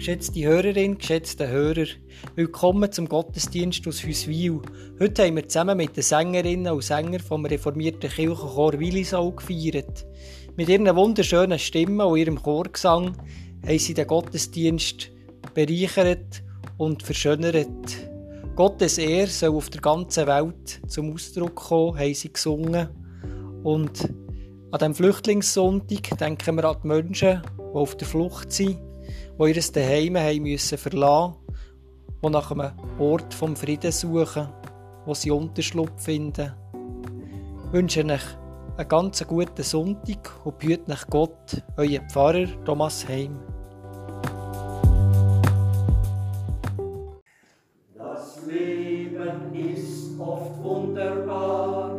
Geschätzte Hörerin, geschätzte Hörer, willkommen zum Gottesdienst aus Hüswil. Heute haben wir zusammen mit den Sängerinnen und Sängern vom reformierten Kirchenchor Willisau gefeiert. Mit ihren wunderschönen Stimmen und ihrem Chorgesang haben sie den Gottesdienst bereichert und verschönert. Gottes Ehr soll auf der ganzen Welt zum Ausdruck kommen, haben sie gesungen. Und an diesem Flüchtlingssonntag denken wir an die Menschen, die auf der Flucht sind, die ihr Zuhause haben müssen verlassen, die nach einem Ort vom Frieden suchen, wo sie Unterschlupf finden. Ich wünsche euch einen ganz guten Sonntag und behüte nach Gott, euer Pfarrer Thomas Heim. Das Leben ist oft wunderbar,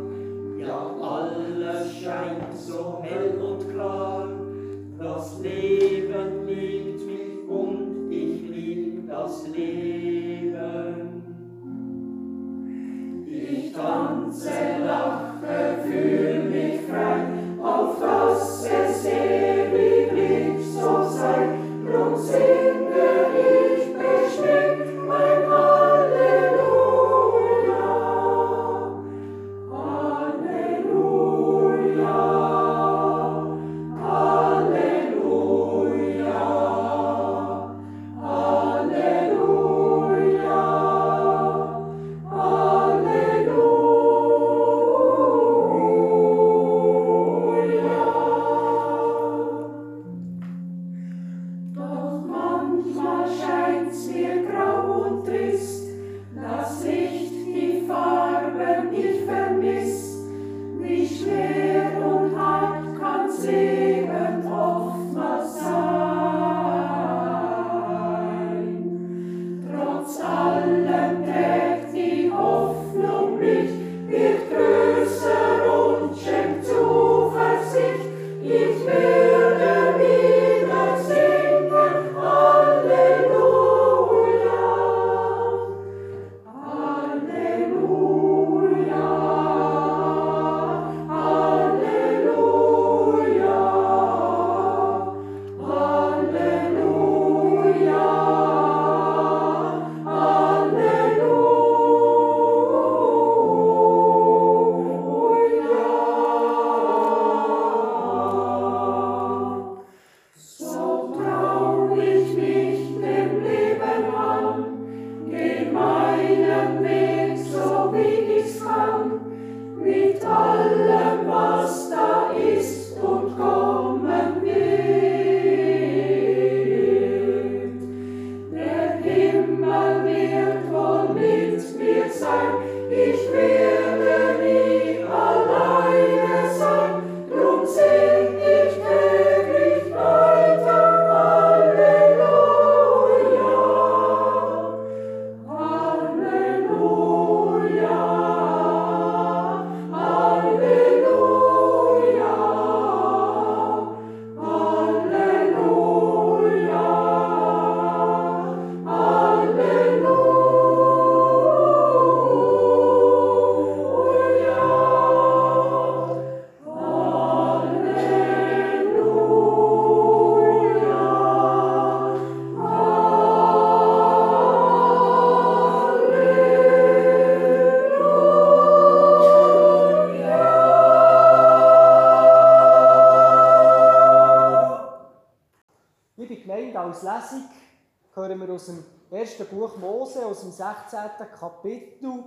Mose, aus dem 16. Kapitel.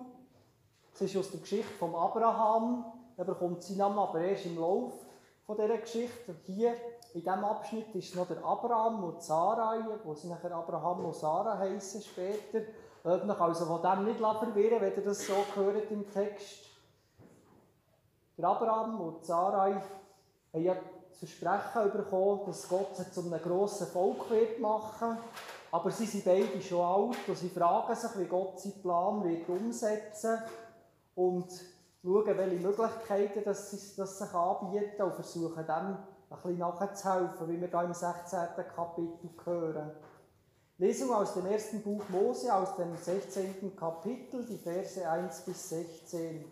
Es ist aus der Geschichte von Abraham. Er bekommt seinen Namen aber erst im Lauf von dieser Geschichte. Hier in diesem Abschnitt ist noch der Abraham und Sarai, wo sie nachher Abraham und Sarah heißen später. Lasst euch also von dem nicht verwirren, wenn ihr das so hört im Text. Der Abraham und Sarai haben ja das Versprechen bekommen, dass Gott sie zu einem grossen Volk wird machen Aber sie sind beide schon alt und sie fragen sich, wie Gott seinen Plan wird umsetzen und schauen, welche Möglichkeiten dass sie, sich anbieten und versuchen dem ein bisschen nachzuhelfen, wie wir hier im 16. Kapitel hören. Lesung aus dem ersten Buch Mose, aus dem 16. Kapitel, die Verse 1 bis 16.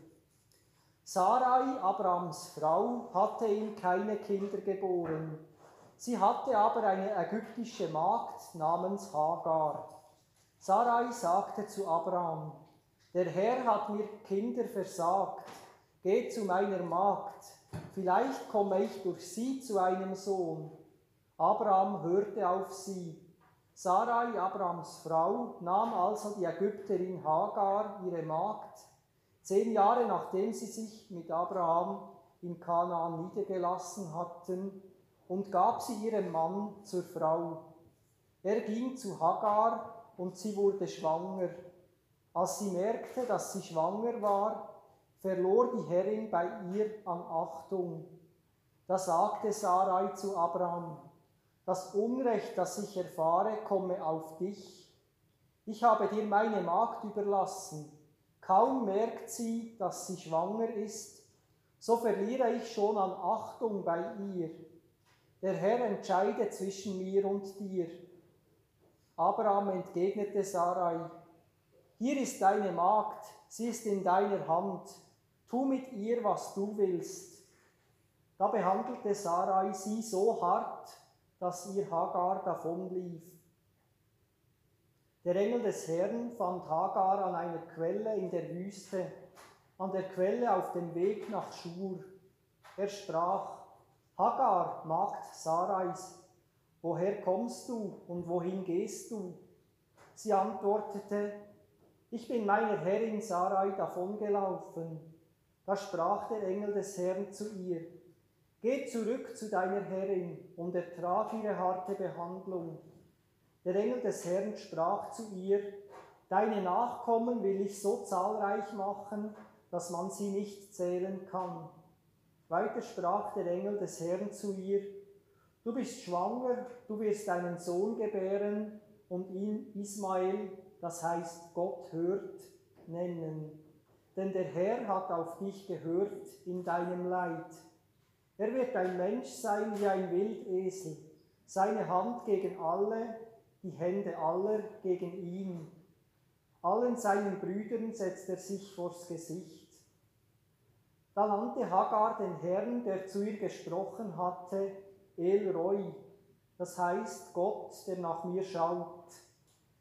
Sarai, Abrams Frau, hatte ihm keine Kinder geboren. Sie hatte aber eine ägyptische Magd namens Hagar. Sarai sagte zu Abraham, der Herr hat mir Kinder versagt, geh zu meiner Magd, vielleicht komme ich durch sie zu einem Sohn. Abraham hörte auf sie. Sarai, Abrahams Frau, nahm also die Ägypterin Hagar, ihre Magd, zehn Jahre nachdem sie sich mit Abraham in Kanaan niedergelassen hatten, und gab sie ihrem Mann zur Frau. Er ging zu Hagar und sie wurde schwanger. Als sie merkte, dass sie schwanger war, verlor die Herrin bei ihr an Achtung. Da sagte Sarai zu Abraham, das Unrecht, das ich erfahre, komme auf dich. Ich habe dir meine Magd überlassen. Kaum merkt sie, dass sie schwanger ist, so verliere ich schon an Achtung bei ihr. Der Herr entscheide zwischen mir und dir. Abraham entgegnete Sarai, hier ist deine Magd, sie ist in deiner Hand, tu mit ihr, was du willst. Da behandelte Sarai sie so hart, dass ihr Hagar davonlief. Der Engel des Herrn fand Hagar an einer Quelle in der Wüste, an der Quelle auf dem Weg nach Schur. Er sprach, Hagar, Magd Sarais, woher kommst du und wohin gehst du? Sie antwortete, ich bin meiner Herrin Sarai davongelaufen. Da sprach der Engel des Herrn zu ihr, Geh zurück zu deiner Herrin und ertrag ihre harte Behandlung. Der Engel des Herrn sprach zu ihr, Deine Nachkommen will ich so zahlreich machen, dass man sie nicht zählen kann. Weiter sprach der Engel des Herrn zu ihr, Du bist schwanger, du wirst einen Sohn gebären und ihn Ismael, das heißt Gott hört, nennen. Denn der Herr hat auf dich gehört in deinem Leid. Er wird ein Mensch sein wie ein Wildesel, seine Hand gegen alle, die Hände aller gegen ihn. Allen seinen Brüdern setzt er sich vors Gesicht. Da nannte Hagar den Herrn, der zu ihr gesprochen hatte, El Roy, das heißt Gott, der nach mir schaut.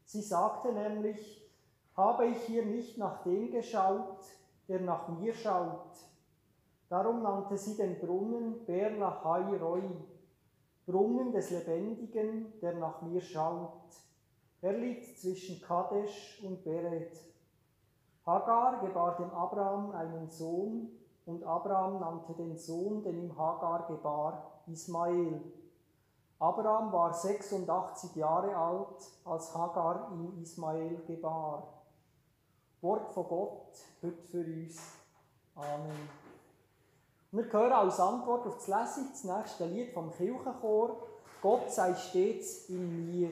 Sie sagte nämlich, habe ich hier nicht nach dem geschaut, der nach mir schaut. Darum nannte sie den Brunnen Berla Hai Roy, Brunnen des Lebendigen, der nach mir schaut. Er liegt zwischen Kadesh und Beret. Hagar gebar dem Abraham einen Sohn, und Abraham nannte den Sohn, den ihm Hagar gebar, Ismael. Abraham war 86 Jahre alt, als Hagar ihm Ismael gebar. Wort von Gott, heute für uns. Amen. Wir hören als Antwort auf das Lesung das nächste Lied vom Kirchenchor, Gott sei stets in mir.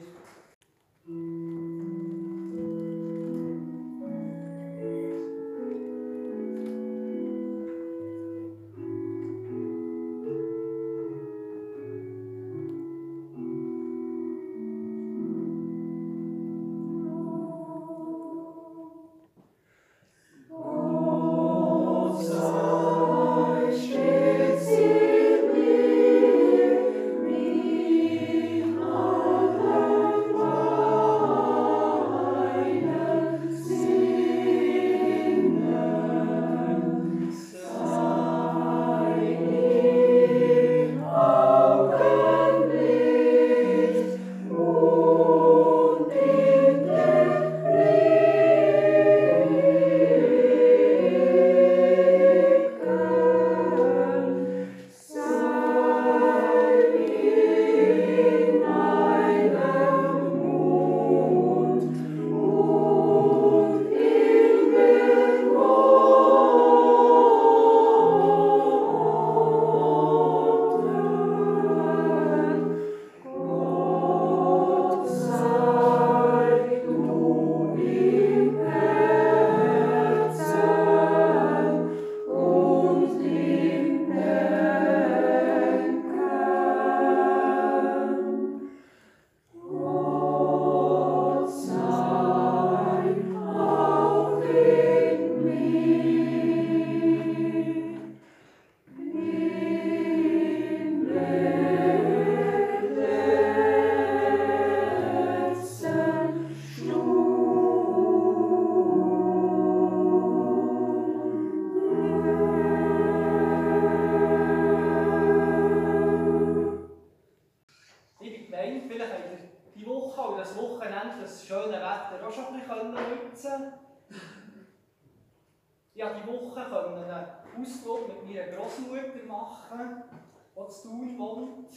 Mit meiner Großmutter machen, die zu Thun wohnt.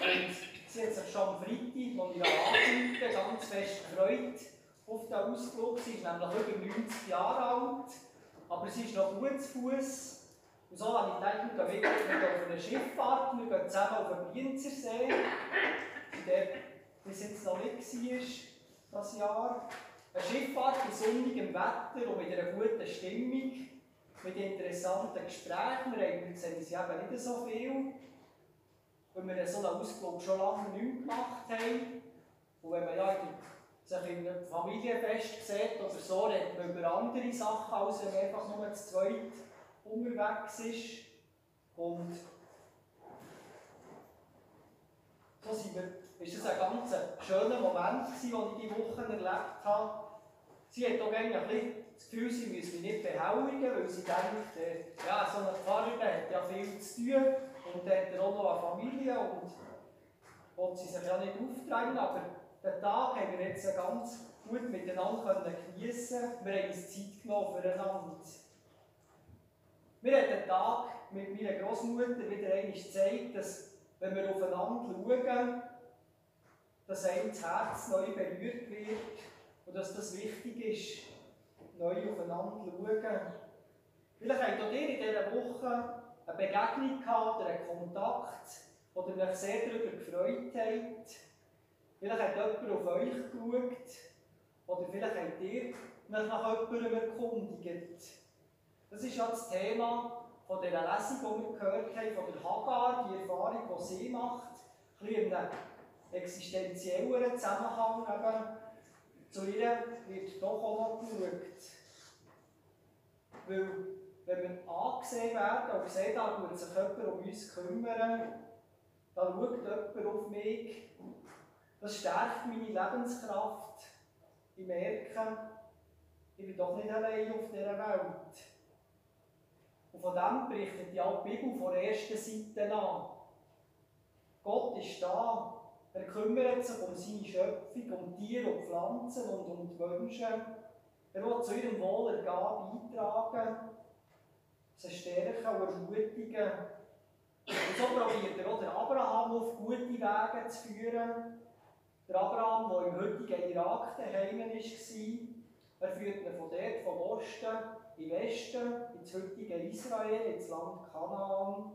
Und sie hat sich schon am Freitag, als ich anrufe, ganz fest gefreut auf diesen Ausflug. Sie ist nämlich über 90 Jahre alt, aber sie ist noch gut zu Fuß. Und so habe ich gedacht, wir gehen auf eine Schifffahrt, wir gehen zusammen auf den Bienzersee, der bis jetzt noch nicht war, das Jahr. Eine Schifffahrt bei sonnigem Wetter und mit einer guten Stimmung, mit interessanten Gesprächen. Wir haben gesehen, es eben nicht so viel, weil wir so einen Ausflug schon lange nicht gemacht haben. Und wenn man ja sich in einem Familienfest sieht oder so, redet man über andere Sachen, als wenn man einfach nur zu zweit unterwegs ist. Und so sind wir, ist das ein ganz schöner Moment, den ich diese Woche erlebt habe. Sie hat auch eigentlich das Gefühl, sie nicht behaurigen, weil sie denkt, äh, ja, so ein Pfarrer hat ja viel zu tun und hat auch noch eine Familie und will sie sich ja nicht aufdrängen, aber den Tag haben wir jetzt ganz gut miteinander geniessen Wir haben uns Zeit genommen füreinander. Mir hat der Tag mit meiner Großmutter wieder einmal gezeigt, dass, wenn wir aufeinander schauen, dass einem das Herz neu berührt wird und dass das wichtig ist, neu aufeinander schauen. Vielleicht habt auch ihr in dieser Woche eine Begegnung gehabt oder einen Kontakt, wo ihr euch sehr darüber gefreut habt. Vielleicht hat jemand auf euch geschaut oder vielleicht habt ihr euch nach jemandem erkundigt. Das ist ja das Thema von dieser Lesung, die wir gehört haben, von der Hagar, die Erfahrung, die sie macht, ein bisschen in einem existenzielleren Zusammenhang eben. Zu ihr wird doch auch noch geschaut. Weil, wenn wir angesehen werden und sehen, da wird sich jemand um uns kümmern, da schaut jemand auf mich, das stärkt meine Lebenskraft. Ich merke, ich bin doch nicht allein auf dieser Welt. Und von dem berichtet die alte Bibel von der ersten Seite an. Gott ist da. Er kümmert sich um seine Schöpfung, um Tiere und Pflanzen und um die Menschen. Er will zu ihrem Wohlergehen beitragen, sie stärken und ermutigen. Und so probiert er auch den Abraham auf gute Wege zu führen. Der Abraham, der im heutigen Irak daheim war, er führt ihn von dort, vom Osten, im Westen, ins heutige Israel, ins Land Kanaan,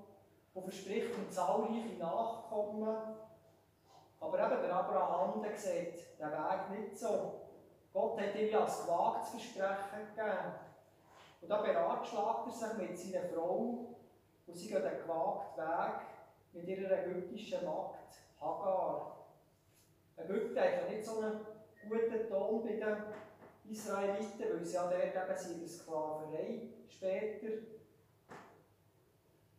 und verspricht ihm zahlreiche Nachkommen. Aber eben der Abraham der sieht den Weg nicht so. Gott hat ihm ja ein gewagtes Versprechen gegeben. Und da beratschlagt er sich mit seiner Frau und sie geht den gewagten Weg mit ihrer ägyptischen Magd Hagar. Ägypten hat ja nicht so einen guten Ton bei den Israeliten, weil sie ja dort eben der Sklaverei später.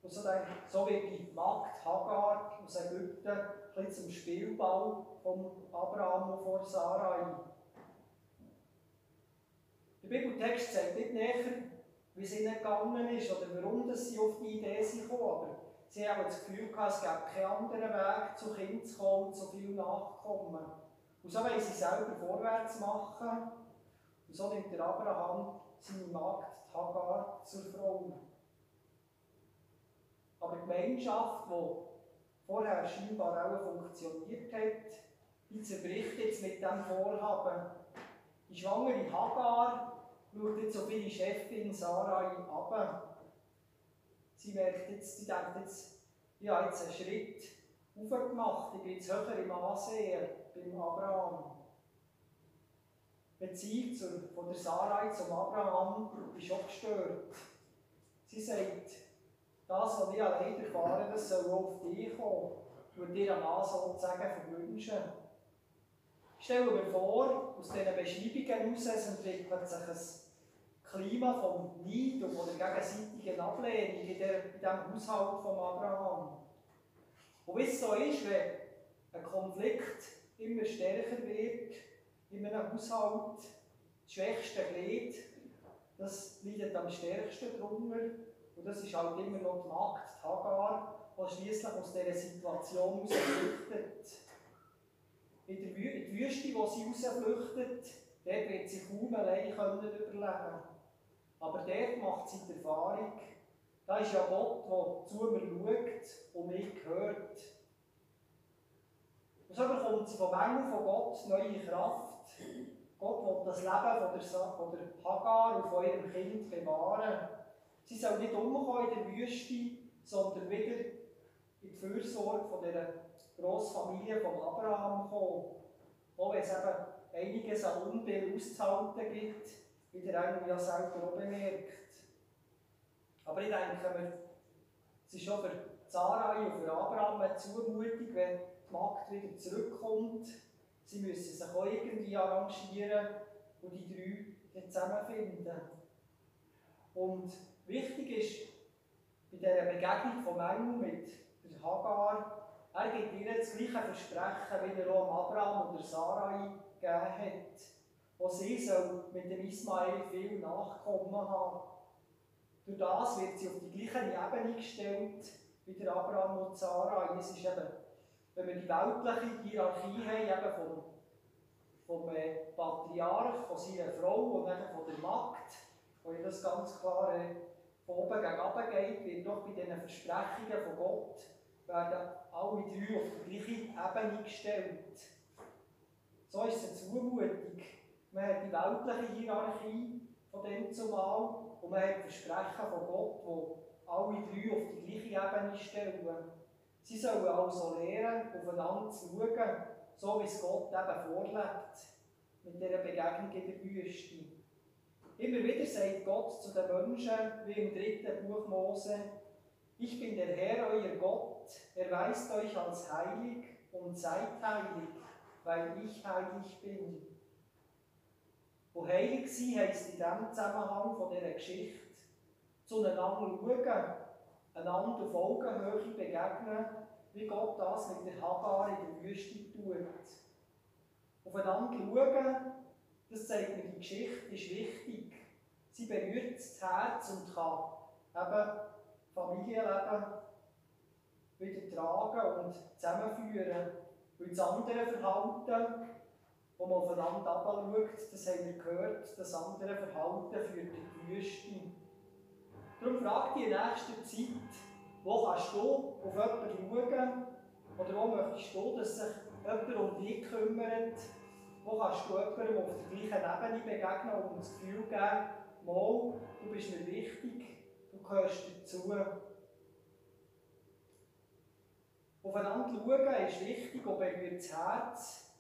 Und so, denke, die Magd Hagar aus Ägypten ein zum Spielball von Abraham und von Sarai. Der Bibeltext sagt nicht näher, wie es ihnen gegangen ist oder warum sie auf die Idee sind gekommen. Aber sie haben das Gefühl gehabt, es gäbe keinen anderen Weg, zu Kind zu kommen und zu viel Nachkommen. Und so wollen sie selber vorwärts machen und so nimmt der Abraham seine Magd Hagar zur Frau. Aber die Gemeinschaft, die vorher scheinbar auch funktioniert hat, die zerbricht jetzt mit diesem Vorhaben. Die schwangere Hagar schaut jetzt auf ihre Chefin Sarai ab. Sie merkt jetzt, sie denkt jetzt, ich habe jetzt einen Schritt aufgemacht, ich bin jetzt höher im Ansehen beim Abraham. Beziehung zur, von der Sarai zum Abraham ist auch gestört. Sie sagt, das, was ich allein erfahre, das soll auch auf dich kommen. Würde dir am Mann sozusagen verwünschen. Stellen wir vor, aus diesen Beschreibungen heraus entwickelt sich ein Klima von Neid und der gegenseitigen Ablehnung in, in diesem Haushalt von Abraham. Und wie es so ist, wenn ein Konflikt immer stärker wird, in einem Haushalt, das schwächste Glied, das leidet am stärksten drunter. Und das ist halt immer noch die Magd, Hagar, die schließlich aus dieser Situation heraus flüchtet. In der Wü in Wüste, wo sie rausflüchtet, dort wird sie kaum allein können überleben Aber dort macht sie die Erfahrung, da ist ja Gott, der zu mir schaut und mich hört. Und so bekommt sie vom Engel von Gott neue Kraft. Gott will das Leben von von der Hagar und von ihrem Kind bewahren. Sie soll nicht umkommen in der Wüste, sondern wieder in die Fürsorge von dieser Grossfamilie von Abraham kommen. Auch wenn es eben einiges an Unbill auszuhalten gibt, wie der Engel ja selber auch bemerkt. Aber ich denke es ist schon für Sarai und für Abraham eine Zumutung, wenn die Magd wieder zurückkommt. Sie müssen sich auch irgendwie arrangieren und die drei zusammenfinden. Und wichtig ist, bei dieser Begegnung von Engel mit der Hagar, er gibt ihr das gleiche Versprechen, wie er auch Abraham oder Sarai gegeben hat. Auch sie mit dem Ismael viel Nachkommen haben. Durch das wird sie auf die gleiche Ebene gestellt wie der Abraham und Sarai. Es ist eben, wenn wir die weltliche Hierarchie haben, eben vom, vom äh, Patriarch, von seiner Frau und dann von der Magd, wo das ganz klar äh, von oben gegen geht, wird doch bei diesen Versprechungen von Gott werden alle drei auf die gleiche Ebene gestellt. So ist es eine Zumutung. Man hat die weltliche Hierarchie von dem zumal und man hat Versprechen von Gott, wo alle drei auf die gleiche Ebene stellen. Sie sollen also lernen, aufeinander zu schauen, so wie es Gott eben vorlebt, mit dieser Begegnung in der Wüste. Immer wieder sagt Gott zu den Menschen, wie im dritten Buch Mose, ich bin der Herr, euer Gott, erweist euch als heilig und seid heilig, weil ich heilig bin. Wo heilig sein heisst in diesem Zusammenhang von dieser Geschichte, zueinander schauen, einander auf Augenhöhe begegnen, wie Gott das mit der Hagar in der Wüste tut. Aufeinander schauen, das zeigt mir, die Geschichte ist wichtig. Sie berührt das Herz und kann eben Familienleben wieder tragen und zusammenführen. Weil das andere Verhalten, wo man aufeinander abschaut, das haben wir gehört, das andere Verhalten führt in die Wüste. Darum frag dich in nächster Zeit, wo kannst du auf jemanden schauen oder wo möchtest du, dass sich jemand um dich kümmert? Wo kannst du jemandem auf der gleichen Ebene begegnen und das Gefühl geben, mal, du bist mir wichtig, du gehörst dazu. Aufeinander schauen ist wichtig und berührt das Herz.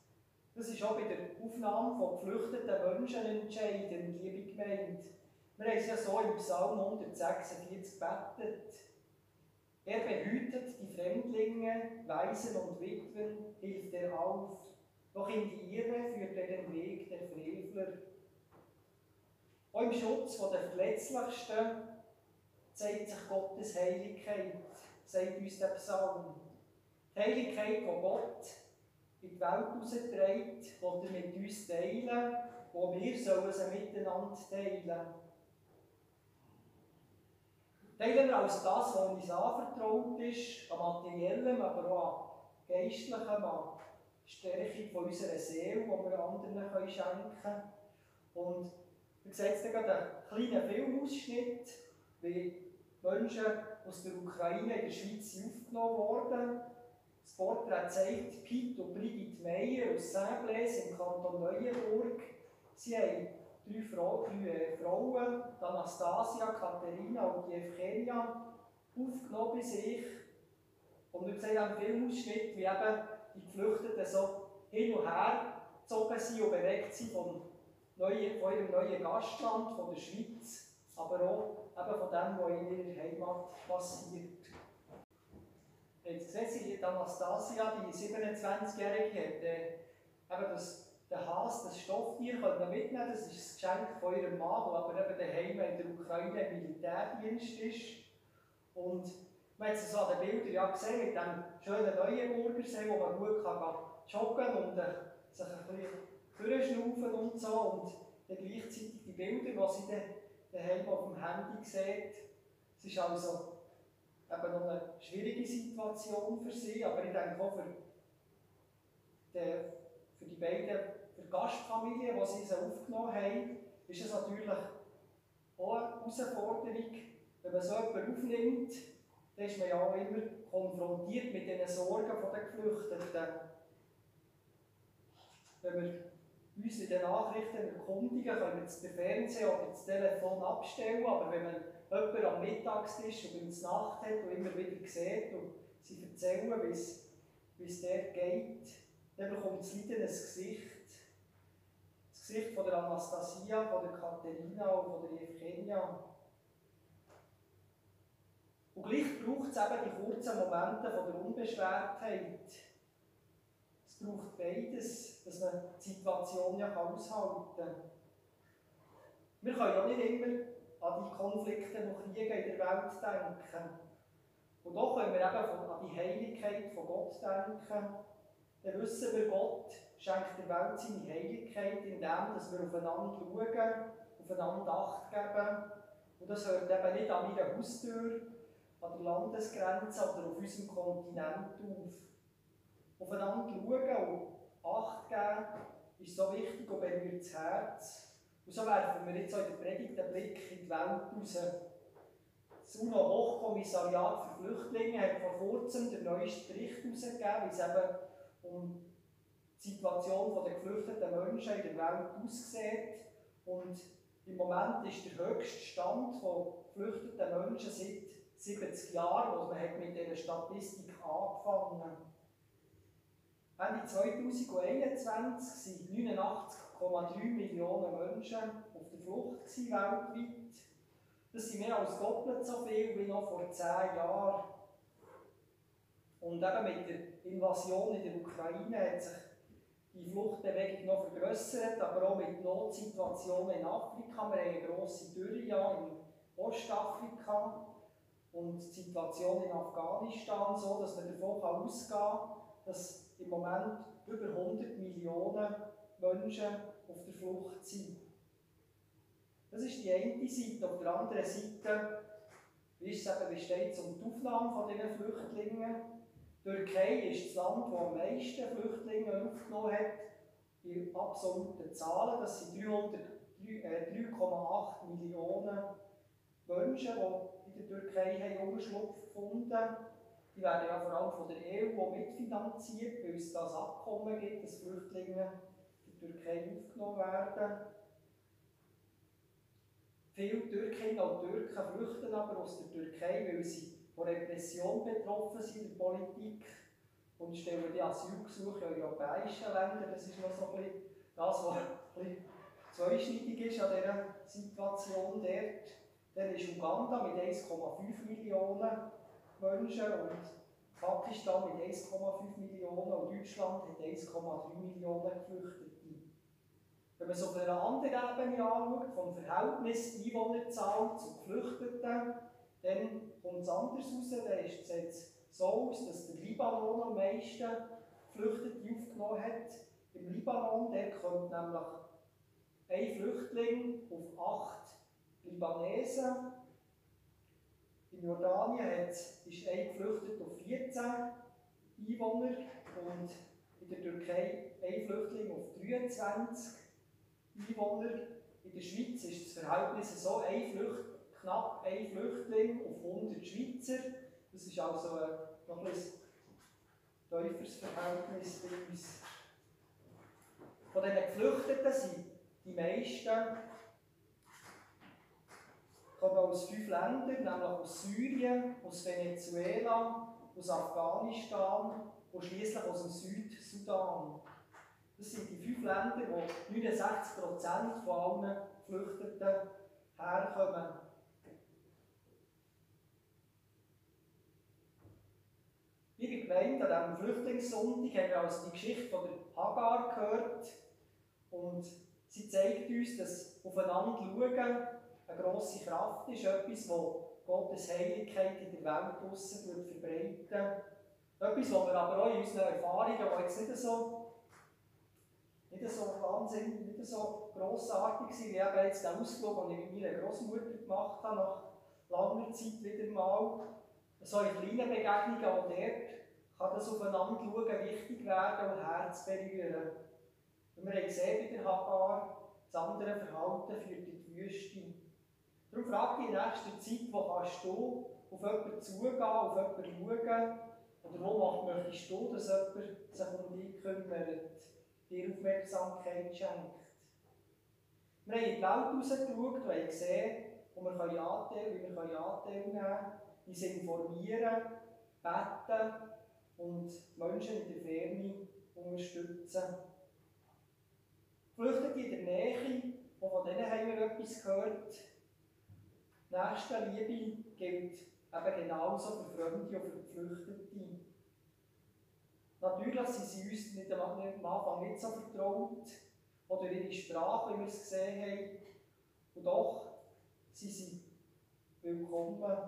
Das ist auch bei der Aufnahme von geflüchteten Menschen entscheidend, liebe Gemeinde. Wir haben es ja so im Psalm 146 gebetet. Er behütet die Fremdlinge, Waisen und Witwen, hilft er auf. Doch in die Irre führt er den Weg der Frevler. Auch im Schutz der Verletzlichsten zeigt sich Gottes Heiligkeit, sagt uns der Psalm. Die Heiligkeit, die Gott in die Welt herausträgt, will er mit uns teilen, wo wir sollen sie miteinander teilen. Teilen wir als das, was uns anvertraut ist, an materiellem, aber auch an geistlichem, an Stärkung von unserer Seele, die wir anderen schenken können. Und wir sehen jetzt gerade einen kleinen Filmausschnitt, wie Menschen aus der Ukraine in der Schweiz aufgenommen wurden. Das Porträt zeigt Pete und Brigitte Meyer aus Saint-Blaise im Kanton Neuenburg. Sie haben drei, Frau, drei Frauen, die Anastasia, Katharina und Evgenia, aufgenommen bei sich. Und wir sehen am Filmausschnitt, wie eben die Geflüchteten so hin und her gezogen sind und bewegt sind von, neue, von ihrem neuen Gastland, von der Schweiz, aber auch eben von dem, was in ihrer Heimat passiert. Jetzt sehen Sie, die Anastasia, die 27-Jährige, hat äh, eben das den Has, das Stofftier, können mitnehmen Das ist das Geschenk von ihrem Mann, der aber eben daheim in der Ukraine Militärdienst ist. Und man hat es so an den Bildern ja gesehen, mit dem schönen Neuenburgersee, wo man gut kann joggen und äh, sich ein bisschen schnaufen und so. Und dann gleichzeitig die Bilder, die sie dann daheim auf dem Handy sieht. Es ist also eben noch eine schwierige Situation für sie, aber ich denke auch für, die, für die beiden für die Gastfamilie, die sie aufgenommen haben, ist es natürlich auch eine Herausforderung. Wenn man so jemanden aufnimmt, dann ist man ja auch immer konfrontiert mit den Sorgen der Geflüchteten. Wenn wir uns in den Nachrichten erkundigen, können wir das Fernsehen oder das Telefon abstellen, aber wenn man jemanden am Mittagstisch oder in der Nacht hat und immer wieder sieht und sie erzählen, wie es, wie es dort geht, dann bekommt das Leiden ein Gesicht. Das Gesicht von der Anastasia, von der Katharina und von der Evgenia. Und gleich braucht es eben die kurzen Momente von der Unbeschwertheit. Es braucht beides, dass man die Situation ja aushalten kann. Wir können ja nicht immer an die Konflikte und Kriege in der Welt denken. Und doch können wir eben an die Heiligkeit von Gott denken. Dann wissen wir, Gott schenkt der Welt seine Heiligkeit, indem wir aufeinander schauen, aufeinander Acht geben. Und das hört eben nicht an meiner Haustür, an der Landesgrenze oder auf unserem Kontinent auf. Aufeinander schauen und Acht geben ist so wichtig und berührt das Herz. Und so werfen wir jetzt auch in der Predigt den Blick in die Welt raus. Das UNO-Hochkommissariat für Flüchtlinge hat vor kurzem den neuesten Bericht herausgegeben, wie es eben um die Situation der geflüchteten Menschen in der Welt aussieht. Und im Moment ist der höchste Stand von geflüchteten Menschen seit 70 Jahren, wo man mit dieser Statistik angefangen hat. Ende 2021 waren 89,3 Millionen Menschen auf der Flucht weltweit. Das sind mehr als doppelt so viel wie noch vor 10 Jahren. Und eben mit der Invasion in der Ukraine hat sich die Fluchtbewegung noch vergrößert, aber auch mit Notsituationen in Afrika. Wir haben eine grosse Dürre in Ostafrika und die Situation in Afghanistan so, dass man davon ausgehen kann, dass im Moment über 100 Millionen Menschen auf der Flucht sind. Das ist die eine Seite. Auf der anderen Seite wie ist es eben, wie es um die Aufnahme von diesen Flüchtlingen. Die Türkei ist das Land, das am meisten Flüchtlinge aufgenommen hat, in absoluten Zahlen. Das sind 3,8 äh, Millionen Menschen, die in der Türkei haben Unterschlupf gefunden. Die werden ja vor allem von der EU mitfinanziert, weil es das Abkommen gibt, dass Flüchtlinge in der Türkei aufgenommen werden. Viele Türkinnen und Türken flüchten aber aus der Türkei, weil sie von Repression betroffen sind in der Politik und stellen die Asylgesuche in europäischen Ländern. Das ist noch so ein bisschen das, was ein bisschen zweischneidig ist an dieser Situation dort. Dann ist Uganda mit 1,5 Millionen Menschen und Pakistan mit 1,5 Millionen und Deutschland hat 1,3 Millionen Geflüchtete. Wenn man es auf einer anderen Ebene anschaut, vom Verhältnis Einwohnerzahl zu Geflüchteten, dann kommt es anders raus. Dann sieht es so aus, dass der Libanon am meisten Geflüchtete aufgenommen hat. Im Libanon der kommt nämlich ein Flüchtling auf acht Libanesen. In Jordanien ist ein geflüchtet auf 14 Einwohner und in der Türkei ein Flüchtling auf 23 Einwohner. In der Schweiz ist das Verhältnis so, ein Flücht, knapp ein Flüchtling auf 100 Schweizer. Das ist also ein noch ein tieferes Verhältnis bei uns. Von diesen Geflüchteten sind die meisten kommen aus fünf Ländern, nämlich aus Syrien, aus Venezuela, aus Afghanistan und schließlich aus dem Südsudan. Das sind die fünf Länder, wo 69% von allen Geflüchteten herkommen. Liebe Gemeinde, an diesem Flüchtlingssonntag haben wir also die Geschichte von der Hagar gehört und sie zeigt uns, dass aufeinander schauen eine grosse Kraft ist, etwas, wo Gottes Heiligkeit in der Welt draussen verbreiten Etwas, was wir aber auch in unseren Erfahrungen, die jetzt nicht so, nicht so wahnsinnig, nicht so grossartig sind, wie eben jetzt der Ausflug, den ich mit meiner Großmutter gemacht habe, nach langer Zeit wieder mal, so in kleinen Begegnungen auch dort, kann das Aufeinander schauen wichtig werden und Herz berühren. Und wir haben gesehen bei der Hagar, das andere Verhalten führt in die Wüste. Darum frage ich in nächster Zeit, wo kannst du auf jemanden zugehen, auf jemanden schauen, oder wo möchtest du, dass jemand sich um dich kümmert, dir Aufmerksamkeit schenkt. Wir haben in die Welt rausgeschaut und gesehen, wo wir Anteil, wie wir Anteil nehmen können, uns informieren, beten und Menschen in der Ferne unterstützen. Geflüchtete in der Nähe, und von denen haben wir etwas gehört. Nächstenliebe gilt eben genauso für Fremde und für Geflüchtete. Natürlich sind sie uns nicht am Anfang nicht so vertraut, oder ihre Sprache, wie wir es gesehen haben. Und doch sie sind willkommen.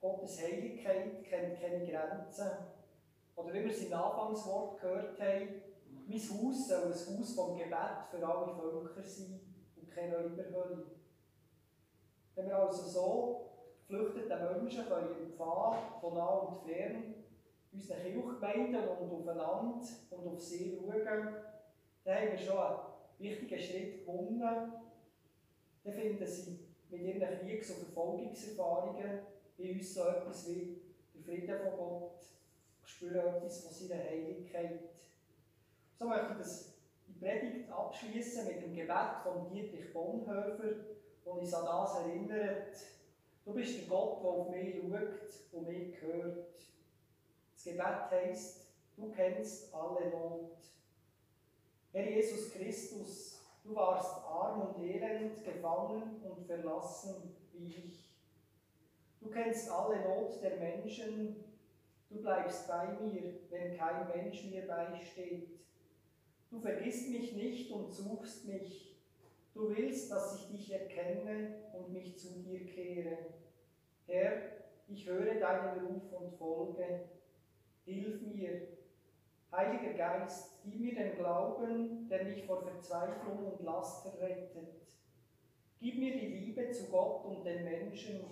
Gottes Heiligkeit kennt keine Grenzen. Oder wie wir es im Anfangswort gehört haben, mein Haus soll ein Haus vom Gebet für alle Völker sein und keine Räuberhölle. Wenn wir also so geflüchteten Menschen können empfangen, von nah und fern, unseren Kirchgemeinden und aufeinander und auf sie schauen, dann haben wir schon einen wichtigen Schritt gewonnen. Dann finden sie mit ihren Kriegs- und Verfolgungserfahrungen in uns so etwas wie der Frieden von Gott, spüren etwas von seiner Heiligkeit. So möchte ich das die Predigt abschließen mit dem Gebet von Dietrich Bonhoeffer, wo uns an das erinnert. Du bist der Gott, der auf mich schaut und mich hört. Das Gebet heisst, du kennst alle Not. Herr Jesus Christus, du warst arm und elend, gefangen und verlassen wie ich. Du kennst alle Not der Menschen, du bleibst bei mir, wenn kein Mensch mir beisteht. Du vergisst mich nicht und suchst mich. Du willst, dass ich dich erkenne und mich zu dir kehre. Herr, ich höre deinen Ruf und folge. Hilf mir. Heiliger Geist, gib mir den Glauben, der mich vor Verzweiflung und Last rettet. Gib mir die Liebe zu Gott und den Menschen,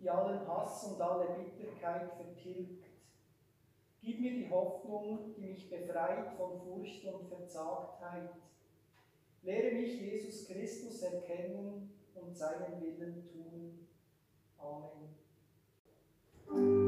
die allen Hass und alle Bitterkeit vertilgt. Gib mir die Hoffnung, die mich befreit von Furcht und Verzagtheit. Lehre mich Jesus Christus erkennen und seinen Willen tun. Amen.